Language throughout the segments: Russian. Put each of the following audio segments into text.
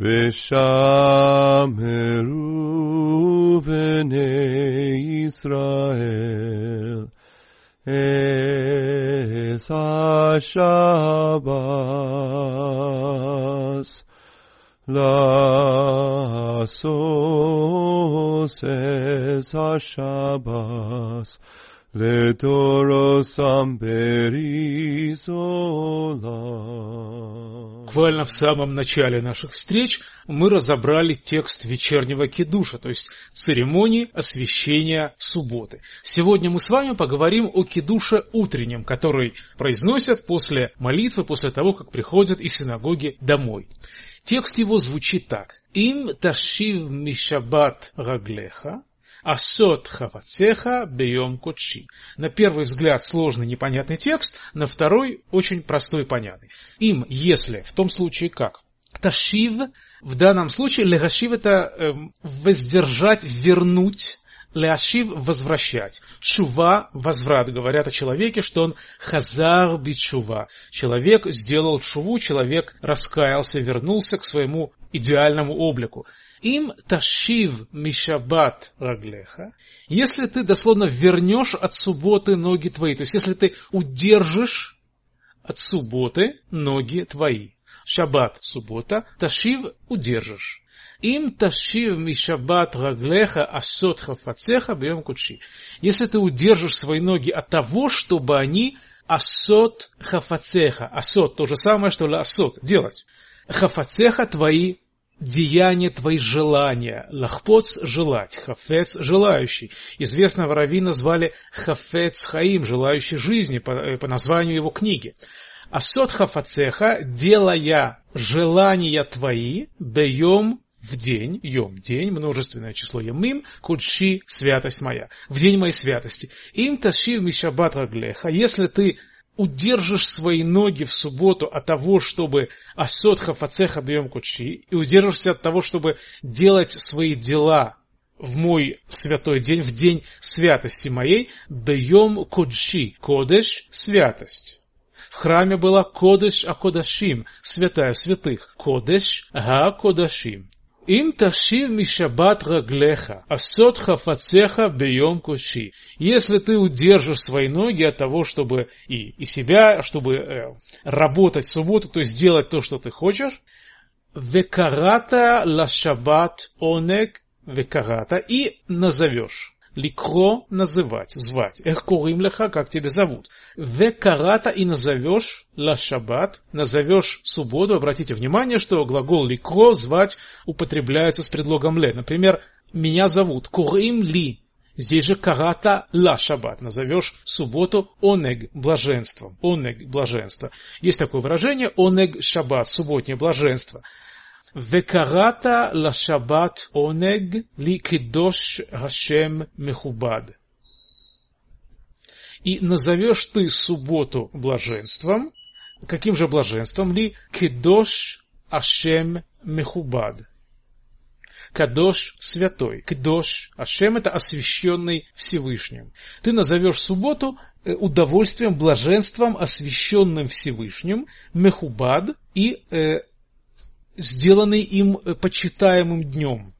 Vishameru Vene Israel. Esashabas La Sos Esashabas Le Буквально в самом начале наших встреч мы разобрали текст вечернего кидуша, то есть церемонии освящения субботы. Сегодня мы с вами поговорим о кидуше утреннем, который произносят после молитвы, после того, как приходят из синагоги домой. Текст его звучит так. «Им ташив мишабат раглеха, Асот хавацеха бейом кочи. На первый взгляд сложный непонятный текст, на второй очень простой и понятный. Им, если, в том случае как? Ташив, в данном случае, легашив это э, воздержать, вернуть, Леашив – возвращать. Чува – возврат. Говорят о человеке, что он хазар бичува. Человек сделал чуву, человек раскаялся, вернулся к своему идеальному облику. Им ташив мишабат раглеха, если ты дословно вернешь от субботы ноги твои, то есть если ты удержишь от субботы ноги твои. Шаббат – суббота, ташив – удержишь. Им ташив мишабат раглеха асот хафацеха бьем кучи. Если ты удержишь свои ноги от того, чтобы они асот хафацеха. Асот – то же самое, что асот – делать. Хафацеха – твои деяния твои желания. Лахпоц – желать, хафец – желающий. Известного раввина звали Хафец Хаим, желающий жизни, по, э, по названию его книги. Асот хафацеха, делая желания твои, бьем в день, йом, день, множественное число ямим, кудши, святость моя, в день моей святости. Им ташив мишабат раглеха, если ты удержишь свои ноги в субботу от того, чтобы асот хафацеха бьем кучи, и удержишься от того, чтобы делать свои дела в мой святой день, в день святости моей, бьем кудши, кодеш, святость. В храме была кодеш акодашим, святая святых, кодеш га кодашим. Им ташив мишабат раглеха, асот хафацеха бьем куши. Если ты удержишь свои ноги от того, чтобы и, и себя, чтобы э, работать в субботу, то есть делать то, что ты хочешь, векарата лашабат онек векарата, и назовешь. Ликро – называть, звать. Эх курим леха, как тебя зовут. Ве карата и назовешь ла шаббат, назовешь субботу. Обратите внимание, что глагол ликро, звать, употребляется с предлогом ле. Например, меня зовут курим ли. Здесь же карата ла шаббат. Назовешь субботу онег блаженством. Онег блаженство. Есть такое выражение онег шаббат, субботнее блаженство. וקראת לשבת עונג לקדוש השם מכובד. И назовешь ты субботу блаженством, каким же блаженством ли? Кедош Ашем Мехубад. Кадош святой. Кедош Ашем это освященный Всевышним. Ты назовешь субботу э, удовольствием, блаженством, освященным Всевышним, Мехубад и э, сделанный им э, почитаемым днем.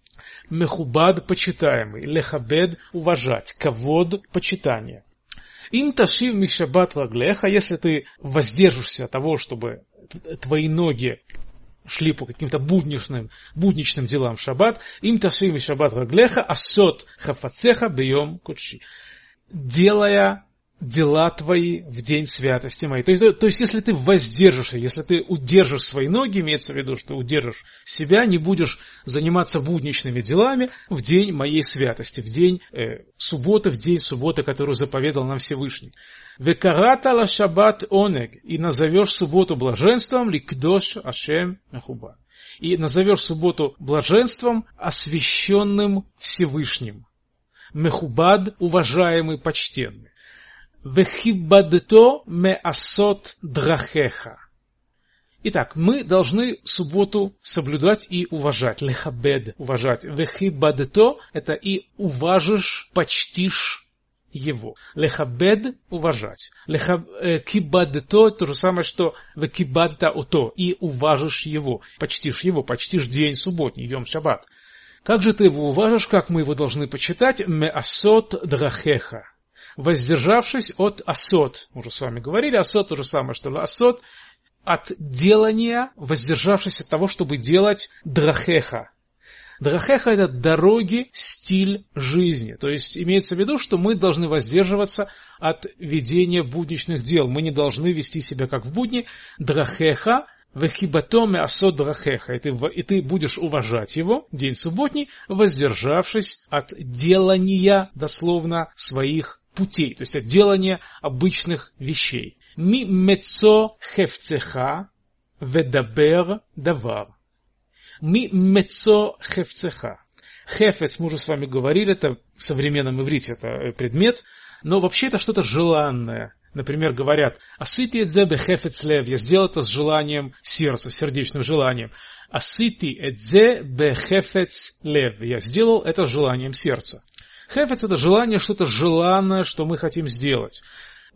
Мехубад – почитаемый, лехабед – уважать, кавод – почитание. Им ташив мишабат лаглеха, если ты воздержишься от того, чтобы твои ноги шли по каким-то будничным, будничным делам в шаббат, им ташив мишабат лаглеха, асот хафацеха бьем кучи. Делая дела твои в день святости моей. То есть, то есть, если ты воздержишься, если ты удержишь свои ноги, имеется в виду, что удержишь себя, не будешь заниматься будничными делами в день моей святости, в день э, субботы, в день субботы, которую заповедал нам Всевышний. Векарата ла шаббат онег, и назовешь субботу блаженством, ликдош ашем мехуба. И назовешь субботу блаженством, освященным Всевышним. Мехубад, уважаемый, почтенный. Вехибадто меасот драхеха. Итак, мы должны субботу соблюдать и уважать. Лехабед – уважать. Вехибадто – это и уважишь, почтишь его. Лехабед – уважать. Леха, э, кибадто – то же самое, что в кибадта ото, и уважишь его, почтишь его, почтишь день субботний, йом шаббат. Как же ты его уважишь, как мы его должны почитать? Ме асот драхеха. Воздержавшись от асот. Мы уже с вами говорили, асот то же самое, что асот от делания, воздержавшись от того, чтобы делать драхеха. Драхеха – это дороги, стиль жизни. То есть имеется в виду, что мы должны воздерживаться от ведения будничных дел. Мы не должны вести себя как в будни. Драхеха Вехибатоме асот драхеха, и ты, и ты будешь уважать его, день субботний, воздержавшись от делания, дословно, своих путей, то есть от делания обычных вещей. Ми мецо хефцеха ודבר דבר. ממצוא חפצך. חפץ, мы уже с вами говорили, это в современном иврите это предмет, но вообще это что-то желанное, Например, говорят, «עשיתי את זה בחפץ לב» – «Я сделал это с желанием сердца, сердечным желанием». «עשיתי את זה בחפץ לב» – «Я сделал это с желанием сердца». Хефец – это желание, что-то желанное, что мы хотим сделать.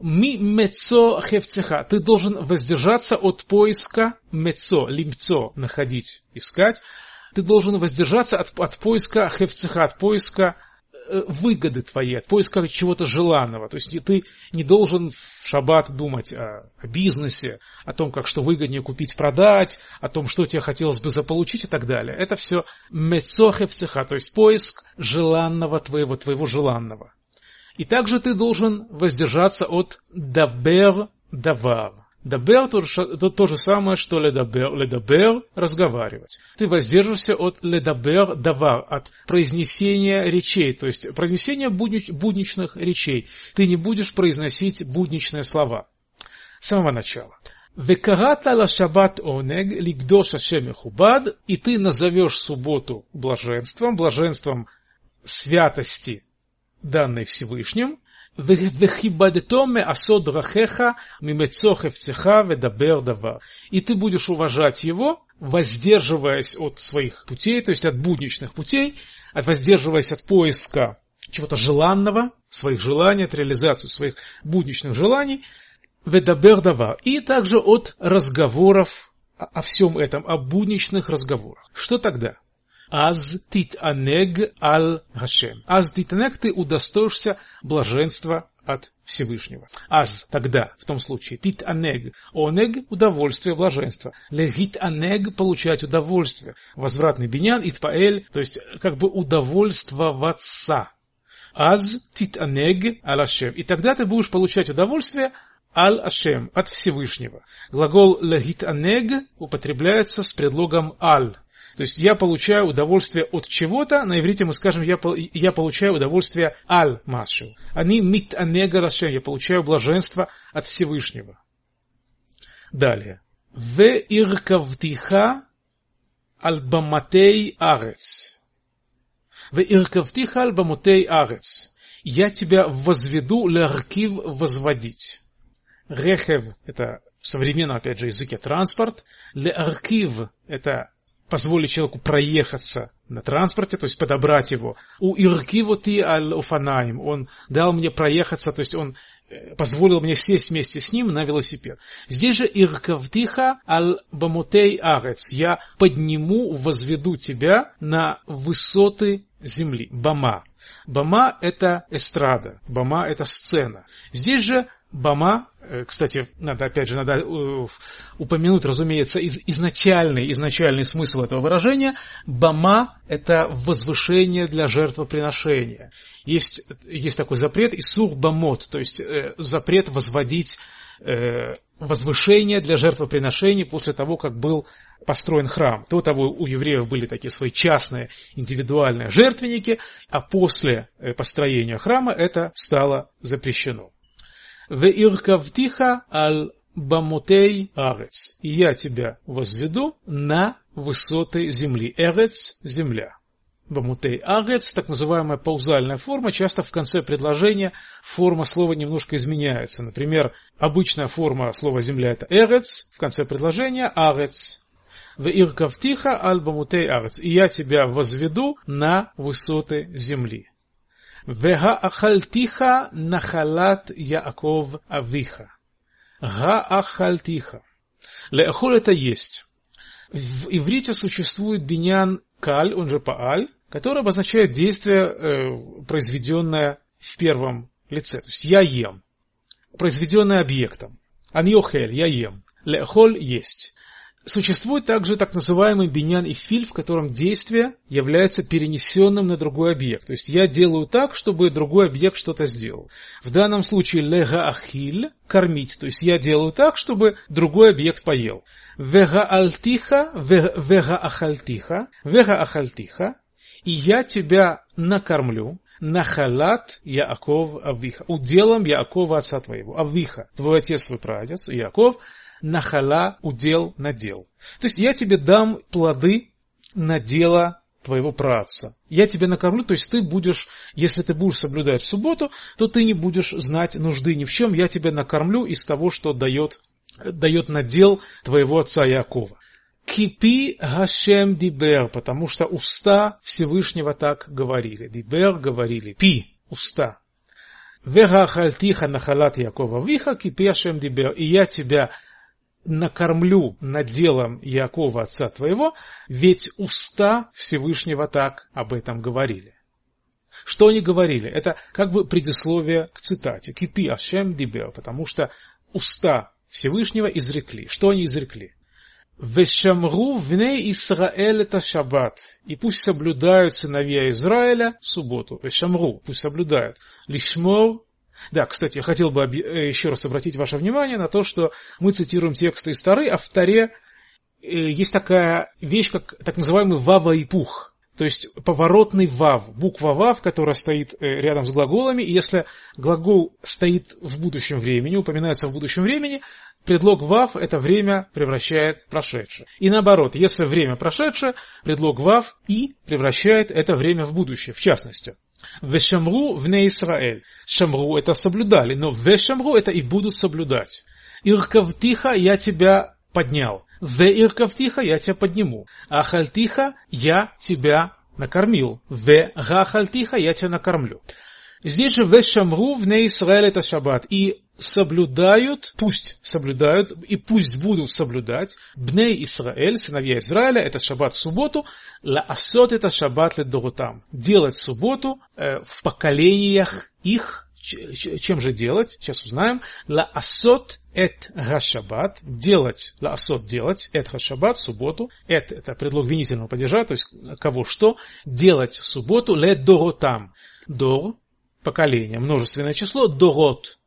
Ми мецо хефцеха. Ты должен воздержаться от поиска мецо, лимцо, находить, искать. Ты должен воздержаться от, от поиска хефцеха, от поиска выгоды твои, от поиска чего-то желанного. То есть ты не должен в шаббат думать о, о бизнесе, о том, как что выгоднее купить, продать, о том, что тебе хотелось бы заполучить и так далее. Это все мецохевцеха, то есть поиск желанного твоего, твоего желанного. И также ты должен воздержаться от дабер давар. Дабер то, то, же самое, что ледабер, ледабер – разговаривать. Ты воздержишься от ледабер давар, от произнесения речей, то есть произнесения буднич, будничных речей. Ты не будешь произносить будничные слова. С самого начала. Векарата ла шаббат онег лигдош ашем хубад, и ты назовешь субботу блаженством, блаженством святости, данной Всевышним, «Вехибадето асод рахеха мимецо хевцеха ведабер дава». И ты будешь уважать его, воздерживаясь от своих путей, то есть от будничных путей, воздерживаясь от поиска чего-то желанного, своих желаний, от реализации своих будничных желаний, ведабер дава. И также от разговоров о всем этом, о будничных разговорах. Что тогда? Аз тит анег аль Хашем. Аз тит анег ты удостоишься блаженства от Всевышнего. Аз тогда, в том случае, тит анег. Онег – удовольствие, блаженство. Легит анег – получать удовольствие. Возвратный биньян, итпаэль, то есть как бы удовольствоваться. Аз тит анег аль Ашем. И тогда ты будешь получать удовольствие аль Ашем, от Всевышнего. Глагол легит анег употребляется с предлогом аль. То есть я получаю удовольствие от чего-то, на иврите мы скажем, я, я получаю удовольствие аль машу. Они мит анега я получаю блаженство от Всевышнего. Далее. В иркавтиха аль баматей арец. В иркавтиха аль баматей арец. Я тебя возведу ларкив возводить. Рехев – это в современном, опять же, языке транспорт. Леаркив – это позволить человеку проехаться на транспорте, то есть подобрать его. У Иркивоти аль-Уфанаим, он дал мне проехаться, то есть он э, позволил мне сесть вместе с ним на велосипед. Здесь же Иркавтиха аль-Бамутей Арец, я подниму, возведу тебя на высоты земли. Бама. Бама это эстрада, бама это сцена. Здесь же Бама, кстати, надо опять же надо э, упомянуть, разумеется, изначальный, изначальный смысл этого выражения. Бама – это возвышение для жертвоприношения. Есть, есть такой запрет исур бамот, то есть э, запрет возводить возвышение для жертвоприношений после того, как был построен храм. До того у евреев были такие свои частные индивидуальные жертвенники, а после построения храма это стало запрещено. «Веиркавтиха аль бамотей арец». Я тебя возведу на высоты земли. Эрец – земля. Бамутей арец, так называемая паузальная форма, часто в конце предложения форма слова немножко изменяется. Например, обычная форма слова земля это эрец, в конце предложения арец. В иркавтиха аль бамутей арец. И я тебя возведу на высоты земли. Вегаахальтиха нахалат Яаков авиха. Гаахальтиха. Леохоль это есть. В иврите существует биньян каль, он же пааль, который обозначает действие, э, произведенное в первом лице. То есть я ем. Произведенное объектом. Аньохель, я ем. Леохоль есть. Существует также так называемый биньян и филь, в котором действие является перенесенным на другой объект. То есть я делаю так, чтобы другой объект что-то сделал. В данном случае лега ахиль – кормить. То есть я делаю так, чтобы другой объект поел. Вега альтиха, вега ахальтиха, вега ахальтиха. И я тебя накормлю, Нахалат Яаков Авиха. Уделом Яакова отца твоего. Авиха, твой отец, твой прадец, Яаков, нахала удел надел. То есть я тебе дам плоды надела твоего праца. Я тебя накормлю, то есть ты будешь, если ты будешь соблюдать субботу, то ты не будешь знать нужды ни в чем, я тебя накормлю из того, что дает, дает надел твоего отца Якова. Кипи Гашем Дибер, потому что уста Всевышнего так говорили. Дибер говорили. Пи, уста. Вега хальтиха нахалат Якова виха, кипи Гашем Дибер. И я тебя накормлю наделом Якова отца твоего, ведь уста Всевышнего так об этом говорили. Что они говорили? Это как бы предисловие к цитате. Кипи Ашем Дибер, потому что уста Всевышнего изрекли. Что они изрекли? Вешамру вне Исраэль это шаббат. И пусть соблюдают сыновья Израиля субботу. Вешамру, пусть соблюдают. Лишмор да, кстати, я хотел бы э, еще раз обратить ваше внимание на то, что мы цитируем тексты из Тары, а в Таре э, есть такая вещь, как так называемый вава и пух. То есть поворотный вав, буква вав, которая стоит э, рядом с глаголами, и если глагол стоит в будущем времени, упоминается в будущем времени, предлог вав это время превращает в прошедшее. И наоборот, если время прошедшее, предлог вав и превращает это время в будущее, в частности. Вешамру вне Израиль. Шамру это соблюдали, но вешамру это и будут соблюдать. Иркавтиха я тебя поднял. Ве иркавтиха я тебя подниму. Ахальтиха я тебя накормил. Ве гахальтиха я тебя накормлю. Здесь же вешамру вне Израиль это шаббат. И соблюдают, пусть соблюдают и пусть будут соблюдать Бней Исраэль, сыновья Израиля, это шаббат субботу, ла асот это шаббат ледорутам. Делать субботу э, в поколениях их, чем же делать, сейчас узнаем, ла асот эт гашаббат, делать, ла асот делать, эт гашаббат, субботу, эт это предлог винительного падежа, то есть кого что, делать субботу ледорутам. Дор, поколение, множественное число, дорот,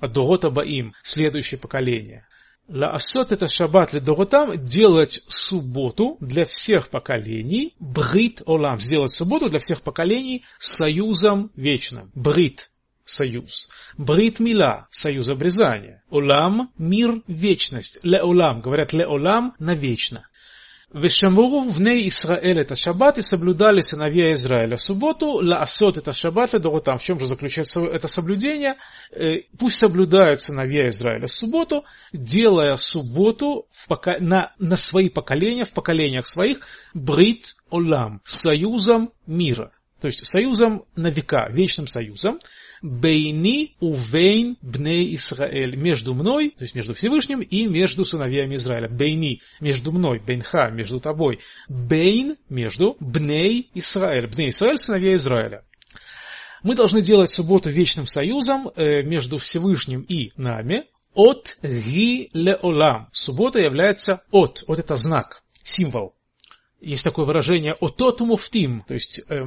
от Дорота Баим, следующее поколение. Лаасот это шаббат для Доротам, делать субботу для всех поколений, брит олам, сделать субботу для всех поколений союзом вечным. Брит – союз. Брит мила – союз обрезания. Олам – мир, вечность. Ле олам, говорят ле олам – навечно. ושמרו בני Исраэль это шаббат и соблюдали сыновья Израиля субботу, лаасот это шаббат там В чем же заключается это соблюдение? Э, пусть соблюдают сыновья Израиля субботу, делая субботу в пока... на, на свои поколения, в поколениях своих, брит олам, союзом мира. То есть союзом на века, вечным союзом. Бейни увейн бней Исраэль. Между мной, то есть между Всевышним и между сыновьями Израиля. Бейни, между мной, бейнха, между тобой. Бейн, между бней Исраэль. Бней Исраэль, сыновья Израиля. Мы должны делать субботу вечным союзом э, между Всевышним и нами. От ги леолам. Суббота является от. Вот это знак, символ. Есть такое выражение отот муфтим, то есть э,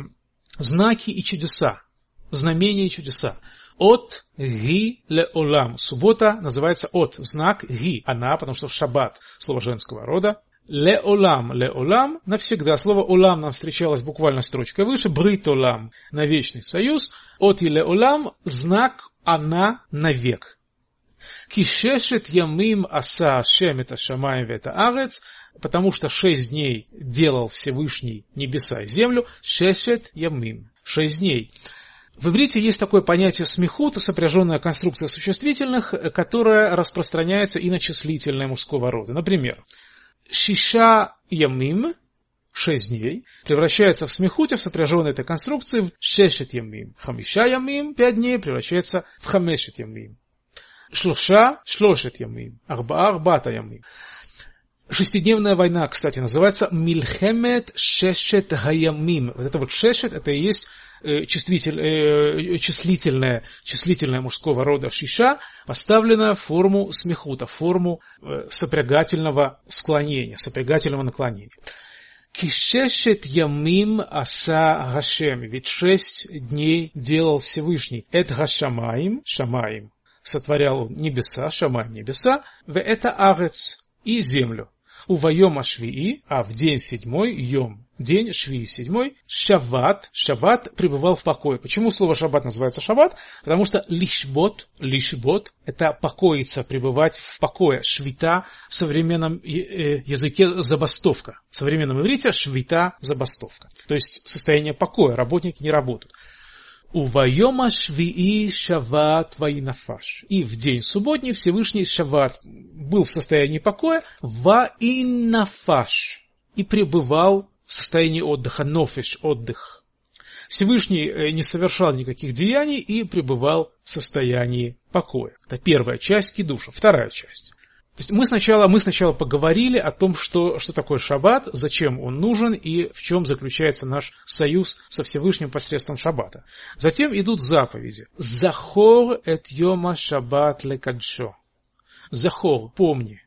знаки и чудеса знамения и чудеса. От ги ле олам. Суббота называется от. Знак ги. Она, потому что шаббат. Слово женского рода. Ле олам. Ле олам. Навсегда. Слово олам нам встречалось буквально строчкой выше. Брит олам. На вечный союз. От и ле олам. Знак она навек. Кишешет ямим аса Ашем это шамаем это арец, потому что шесть дней делал Всевышний небеса и землю, шешет ямим, шесть дней. В иврите есть такое понятие смехута, сопряженная конструкция существительных, которая распространяется и на числительное мужского рода. Например, шиша ямим, 6 дней, превращается в смехуте, в сопряженной этой конструкции, в шешет ямим. Хамиша ямим, 5 дней, превращается в хамешет ямим. Шлоша, шлошет ямим. Арба, арбата ямим. Шестидневная война, кстати, называется Мильхемет Шешет Хаямим. Вот это вот Шешет, это и есть числитель, э, числительное, числительное мужского рода шиша, поставлена в форму смехута, в форму э, сопрягательного склонения, сопрягательного наклонения. Кишешет ямим аса Гашем. Ведь шесть дней делал Всевышний. Эт Гашамаим, Шамаим. Сотворял небеса, Шамаим небеса, в это Арец и землю. У Вайома Швии, а в день седьмой, Йом, день Швии седьмой, Шават, Шават пребывал в покое. Почему слово Шаббат называется Шаббат? Потому что лишбот, лишбот, это покоиться, пребывать в покое. Швита в современном э, языке забастовка. В современном иврите швита забастовка. То есть состояние покоя, работники не работают. Увайома швии шават ваинафаш. И в день субботний Всевышний шават был в состоянии покоя ваинафаш. И пребывал в состоянии отдыха, нофиш, отдых. Всевышний э, не совершал никаких деяний и пребывал в состоянии покоя. Это первая часть кидуша. Вторая часть. То есть мы сначала, мы сначала поговорили о том, что, что такое шаббат, зачем он нужен и в чем заключается наш союз со Всевышним посредством шаббата. Затем идут заповеди. Захор эт йома шаббат лекадшо. Захор, помни.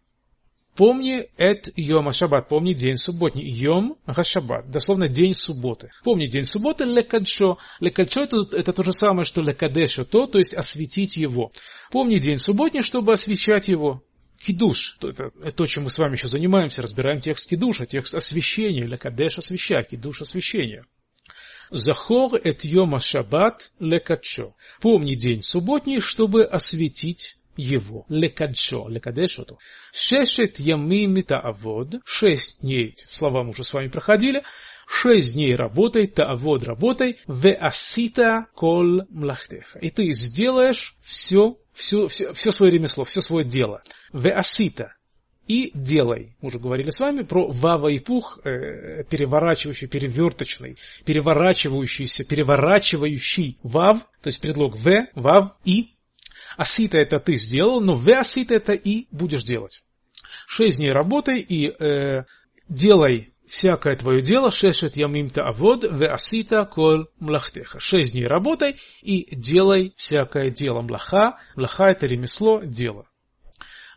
Помни эт йома шаббат, помни день субботний. Йом гашаббат, дословно день субботы. Помни день субботы лекадшо. Лекадшо это, это то же самое, что лекадешо, то, то есть осветить его. Помни день субботний, чтобы освещать его. Кидуш, это, то, чем мы с вами еще занимаемся, разбираем текст кидуша, текст освящения, лекадеш освящать, кидуш освящения. Захор эт йома шаббат лекадшо. Помни день субботний, чтобы осветить его. Лекадшо, лекадешоту. Шешет ямим авод. Шесть дней, слова мы уже с вами проходили. Шесть дней работай, таавод работай, ве асита кол млахтеха. И ты сделаешь все все, все, все свое ремесло, все свое дело. Веасита. И делай. Мы уже говорили с вами про вава и пух, э, переворачивающий, переверточный, переворачивающийся, переворачивающий вав, то есть предлог в, вав и. Асита это ты сделал, но в асита это и будешь делать. Шесть дней работай и э, делай всякое твое дело, шешет ямимта авод, ве асита кол млахтеха. Шесть дней работай и делай всякое дело. Млаха, млаха это ремесло, дело.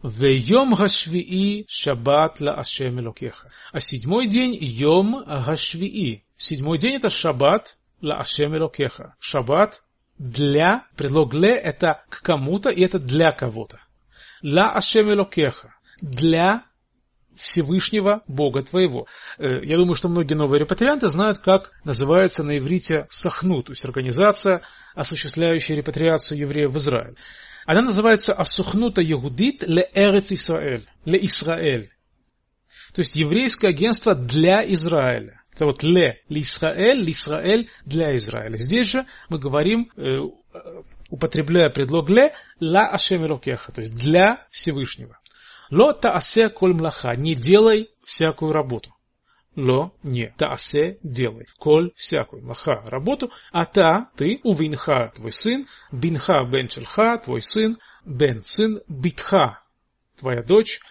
Вейом гашвии шаббат ла ашем. А седьмой день йом гашвии. Седьмой день это шаббат ла ашем. Шаббат для, предлог ле это к кому-то и это для кого-то. Ла ашем. Для Всевышнего Бога твоего. Э, я думаю, что многие новые репатрианты знают, как называется на иврите Сахну, то есть организация, осуществляющая репатриацию евреев в Израиль. Она называется Асухнута Ягудит ле Эрец Исраэль, ле Исраэль. То есть еврейское агентство для Израиля. Это вот ле, ле Исраэль, ле Исраэль для Израиля. Здесь же мы говорим, э, употребляя предлог ле, ла Ашем то есть для Всевышнего. Ло таасе коль млаха, не делай всякую работу. Ло, не, таасе, делай. Коль, всякую, млаха, работу. А та, ты, увинха, твой сын, бинха, бен чельха, твой сын, бен, сын, битха, твоя дочь.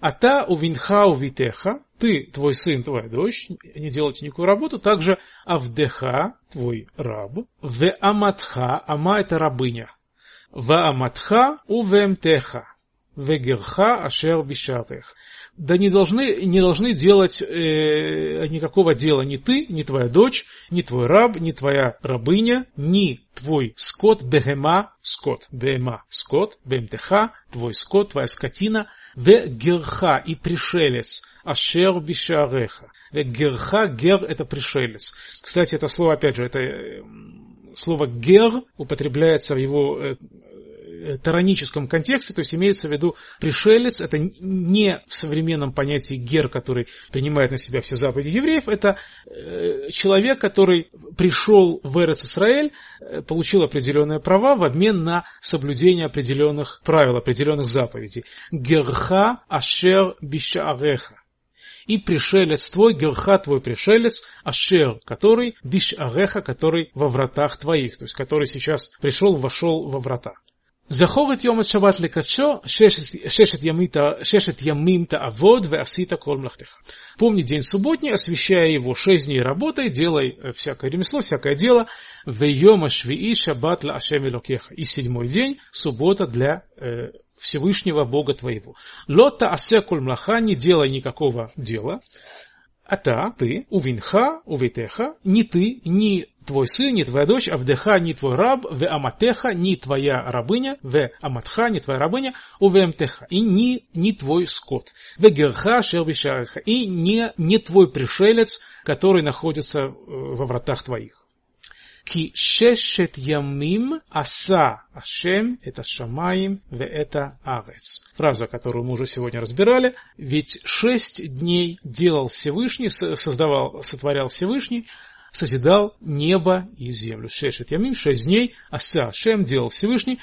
А та, увинха, увитеха, ты, твой сын, твоя дочь, не делайте никакую работу. Также авдеха, твой раб, в аматха, ама это рабыня. В аматха, увемтеха вегерха ашер бишарех. Да не должны, не должны делать э, никакого дела ни ты, ни твоя дочь, ни твой раб, ни твоя рабыня, ни твой скот, бегема, скот, бема, скот, бемтеха, твой скот, твоя скотина, вегерха и пришелец, ашер бишареха. Вегерха, гер это пришелец. Кстати, это слово, опять же, это э, слово гер употребляется в его Э, тараническом контексте, то есть имеется в виду пришелец, это не в современном понятии гер, который принимает на себя все заповеди евреев, это э, человек, который пришел в Эрец Исраэль, э, получил определенные права в обмен на соблюдение определенных правил, определенных заповедей. Герха ашер бишаареха. и пришелец твой, герха твой пришелец, ашер, который, биш ареха, который во вратах твоих, то есть который сейчас пришел, вошел во врата. זכור את יום השבת לקדשו, шешет ямим таавод веасита кол млахтеха. Помни день субботний, освящая его шесть дней работай, делай всякое ремесло, всякое дело. В йома швии шаббат ла ашем И седьмой день, суббота для э, Всевышнего Бога твоего. Лота асе коль млаха, не делай никакого дела. А та, ты, увинха, увитеха, не ты, ни твой сын, не твоя дочь, авдеха, не твой раб, в аматеха, не твоя рабыня, в аматха, не твоя рабыня, увемтеха, и не, не твой скот, в герха, шербишареха, и не, не твой пришелец, который находится э, во вратах твоих. כי ששת ימים עשה Ашем – это Шамаим, ве это Арец. Фраза, которую мы уже сегодня разбирали. Ведь шесть дней делал Всевышний, создавал, сотворял Всевышний, созидал небо и землю. Шешет Ямим, шесть дней, Аса Ашем делал Всевышний,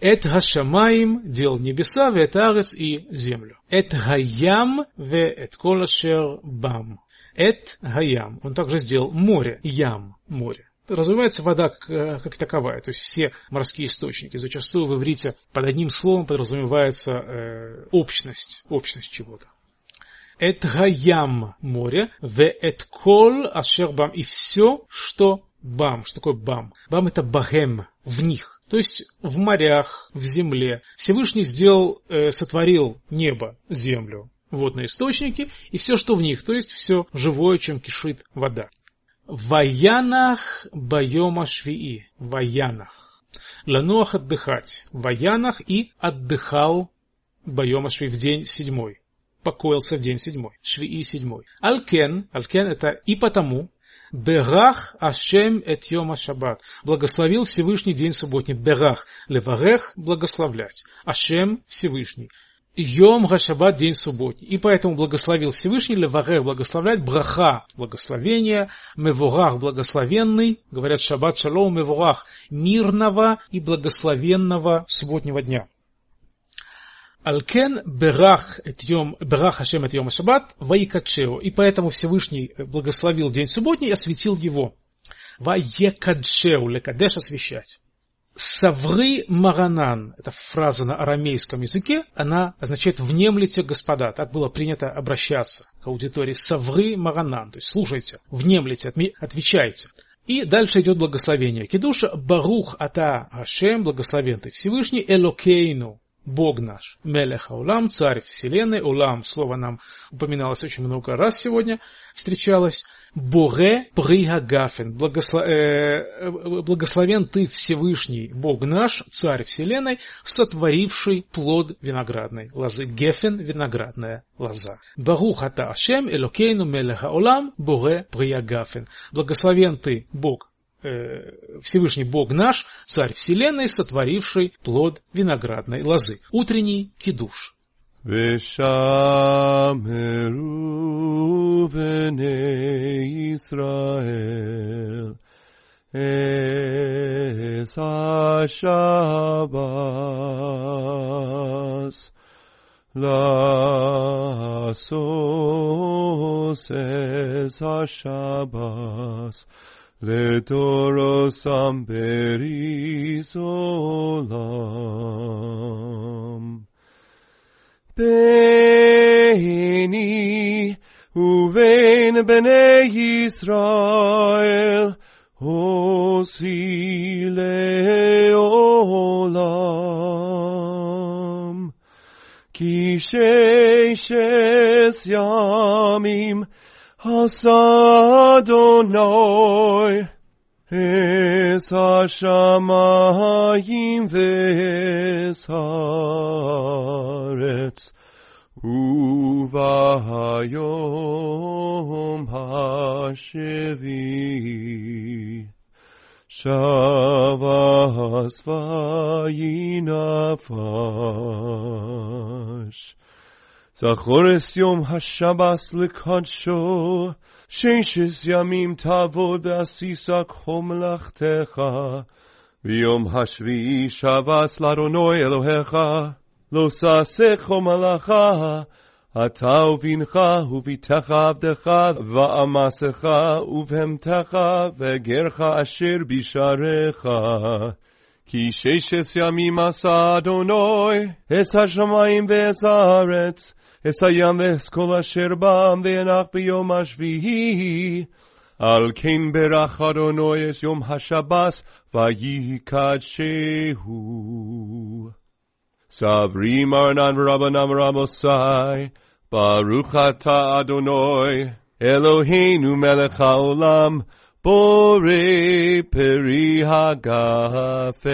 Эт Хашамаим делал небеса, ве это Арец и землю. Эт Хаям, ве эт Колашер Бам. Эт Хаям. Он также сделал море, Ям, море разумеется, вода как, э, как таковая, то есть все морские источники. Зачастую в иврите под одним словом подразумевается э, общность, общность чего-то. Эт гаям море, в эт кол ашер бам. И все, что бам. Что такое бам? Бам это бахем, в них. То есть в морях, в земле. Всевышний сделал, э, сотворил небо, землю, водные источники и все, что в них, то есть все живое, чем кишит вода. Ваянах байома швии. Ваянах. Лануах отдыхать. Ваянах и отдыхал байома шви в день седьмой. Покоился в день седьмой. Швии седьмой. Алкен. Алкен это и потому. Берах Ашем эт йома шаббат. Благословил Всевышний день субботний. Берах. Леварех благословлять. Ашем Всевышний. Йом Гашабат, день субботний. И поэтому благословил Всевышний Леварех благословлять, браха, благословение, Мевурах, благословенный, говорят Шаббат Шалом, Мевурах, мирного и благословенного субботнего дня. Алкен берах йом, берах Хашем эт йом шаббат ваикачео. И поэтому Всевышний благословил день субботний и осветил его. Ваекадшеу, лекадеш освящать. Савры Маранан, эта фраза на арамейском языке, она означает «внемлите, господа». Так было принято обращаться к аудитории. Савры Маранан, то есть слушайте, внемлите, отвечайте. И дальше идет благословение. Кедуша Барух Ата Хашем, благословен ты Всевышний, Элокейну, Бог наш, Мелеха Улам, Царь Вселенной, Улам, слово нам упоминалось очень много раз сегодня, встречалось. Боре Пригагафен, благослов... э, благословен ты Всевышний, Бог наш, Царь Вселенной, сотворивший плод виноградной лозы. Гефен – виноградная лоза. Барухата Ашем, Элокейну Мелеха Олам, Боре Пригагафен. Благословен ты, Бог э, Всевышний Бог наш, Царь Вселенной, сотворивший плод виноградной лозы. Утренний кидуш. ושמרו בני ישראל es השבס לעשות es השבס Letoros amperis olam. beni uvein bnei Yisrael osi leolam. Ki yamim as Adonai es hashamayim ves haaretz uvahayom hashevi shavas vayinafash זכור את יום השבס לקדשו, ששת ימים תעבוד ועשיסה כל מלאכתך, ויום השביעי שבס לאדוני אלוהיך, לא ששך מלאכה, אתה ובנך וביתך עבדך ואמסך ובהמתך וגרך אשר בשעריך. כי ששת ימים עשה אדוני, אס השמיים ואס הארץ, אס הים ואס כל אשר בם, והנח ביום השביעי. על כן ברך אדוני את יום השבס, ויקדשהו. סברי מרנן ורבנם רבוסי, ברוך אתה אדוני, אלוהינו מלך העולם, בורא פרי הגפן.